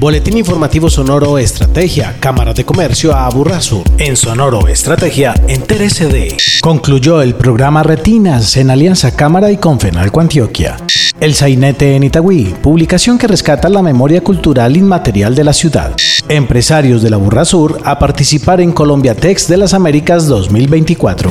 Boletín informativo Sonoro Estrategia, Cámara de Comercio a Aburrasur. En Sonoro Estrategia, en TRSD. Concluyó el programa Retinas en Alianza Cámara y Confenalco Antioquia. El Sainete en Itagüí, publicación que rescata la memoria cultural inmaterial de la ciudad. Empresarios de la Burrasur a participar en Colombia Tex de las Américas 2024.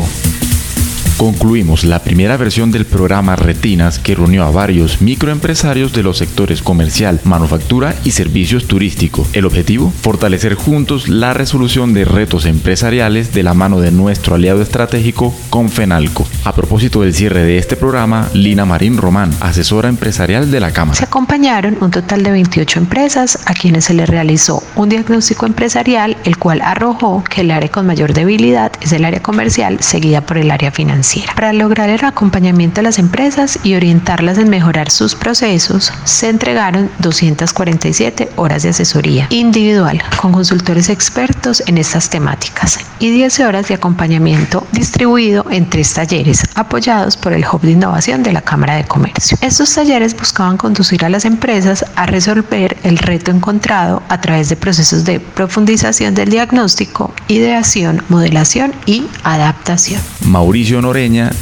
Concluimos la primera versión del programa Retinas que reunió a varios microempresarios de los sectores comercial, manufactura y servicios turísticos. El objetivo, fortalecer juntos la resolución de retos empresariales de la mano de nuestro aliado estratégico Confenalco. A propósito del cierre de este programa, Lina Marín Román, asesora empresarial de la Cámara. Se acompañaron un total de 28 empresas a quienes se les realizó un diagnóstico empresarial, el cual arrojó que el área con mayor debilidad es el área comercial, seguida por el área financiera. Para lograr el acompañamiento de las empresas y orientarlas en mejorar sus procesos, se entregaron 247 horas de asesoría individual con consultores expertos en estas temáticas y 10 horas de acompañamiento distribuido en tres talleres apoyados por el Hub de Innovación de la Cámara de Comercio. Estos talleres buscaban conducir a las empresas a resolver el reto encontrado a través de procesos de profundización del diagnóstico, ideación, modelación y adaptación. Mauricio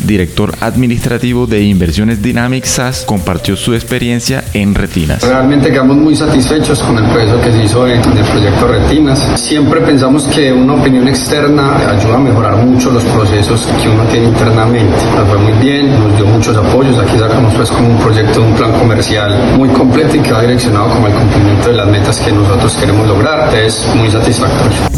director administrativo de Inversiones Dynamics SAS, compartió su experiencia en Retinas. Realmente quedamos muy satisfechos con el proceso que se hizo en, el proyecto Retinas. Siempre pensamos que una opinión externa ayuda a mejorar mucho los procesos que uno tiene internamente. Nos fue muy bien, nos dio muchos apoyos. Aquí sacamos pues como un proyecto, un plan comercial muy completo y que va direccionado como el cumplimiento de las metas que nosotros queremos lograr. Es muy satisfactorio.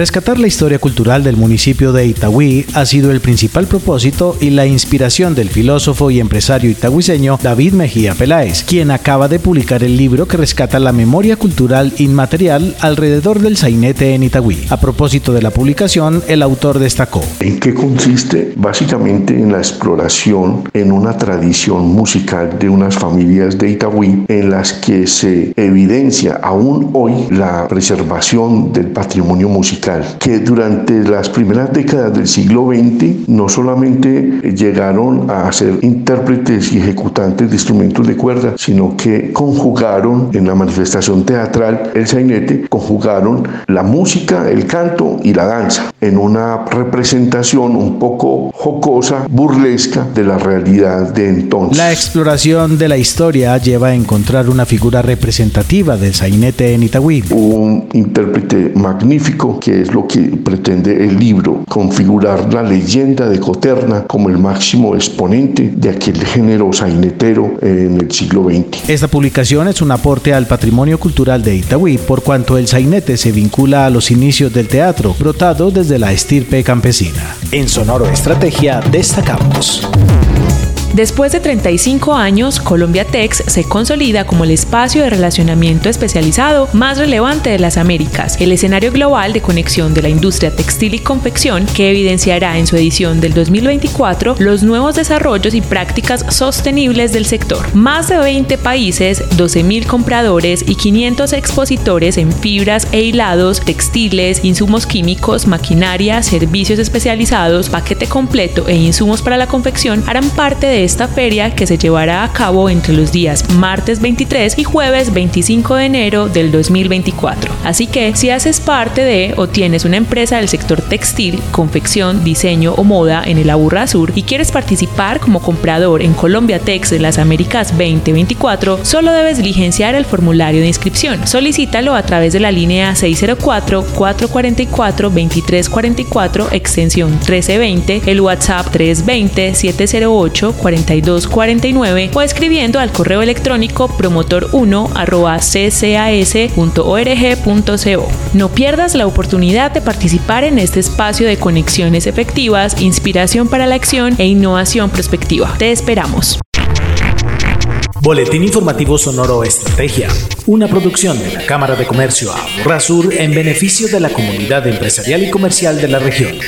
Rescatar la historia cultural del municipio de Itagüí ha sido el principal propósito y la inspiración del filósofo y empresario itagüiseño David Mejía Peláez, quien acaba de publicar el libro que rescata la memoria cultural inmaterial alrededor del sainete en Itagüí. A propósito de la publicación, el autor destacó. ¿En qué consiste? Básicamente en la exploración en una tradición musical de unas familias de Itagüí en las que se evidencia aún hoy la preservación del patrimonio musical que durante las primeras décadas del siglo XX no solamente llegaron a ser intérpretes y ejecutantes de instrumentos de cuerda, sino que conjugaron en la manifestación teatral el sainete, conjugaron la música, el canto y la danza en una representación un poco jocosa, burlesca de la realidad de entonces. La exploración de la historia lleva a encontrar una figura representativa del sainete en Itagüí. Un intérprete magnífico que es lo que pretende el libro, configurar la leyenda de Coterna como el máximo exponente de aquel género sainetero en el siglo XX. Esta publicación es un aporte al patrimonio cultural de Itagüí, por cuanto el sainete se vincula a los inicios del teatro, brotado desde la estirpe campesina. En Sonoro Estrategia destacamos. Después de 35 años, Colombia Tex se consolida como el espacio de relacionamiento especializado más relevante de las Américas, el escenario global de conexión de la industria textil y confección que evidenciará en su edición del 2024 los nuevos desarrollos y prácticas sostenibles del sector. Más de 20 países, 12.000 compradores y 500 expositores en fibras e hilados, textiles, insumos químicos, maquinaria, servicios especializados, paquete completo e insumos para la confección harán parte de esta feria que se llevará a cabo entre los días martes 23 y jueves 25 de enero del 2024. Así que si haces parte de o tienes una empresa del sector textil, confección, diseño o moda en el Aburra Sur y quieres participar como comprador en Colombia Tex de las Américas 2024, solo debes diligenciar el formulario de inscripción. Solicítalo a través de la línea 604-444-2344, extensión 1320, el WhatsApp 320 708 4249 o escribiendo al correo electrónico promotor1 ccas.org.co. No pierdas la oportunidad de participar en este espacio de conexiones efectivas, inspiración para la acción e innovación prospectiva. Te esperamos. Boletín Informativo Sonoro Estrategia, una producción de la Cámara de Comercio Sur en beneficio de la comunidad empresarial y comercial de la región.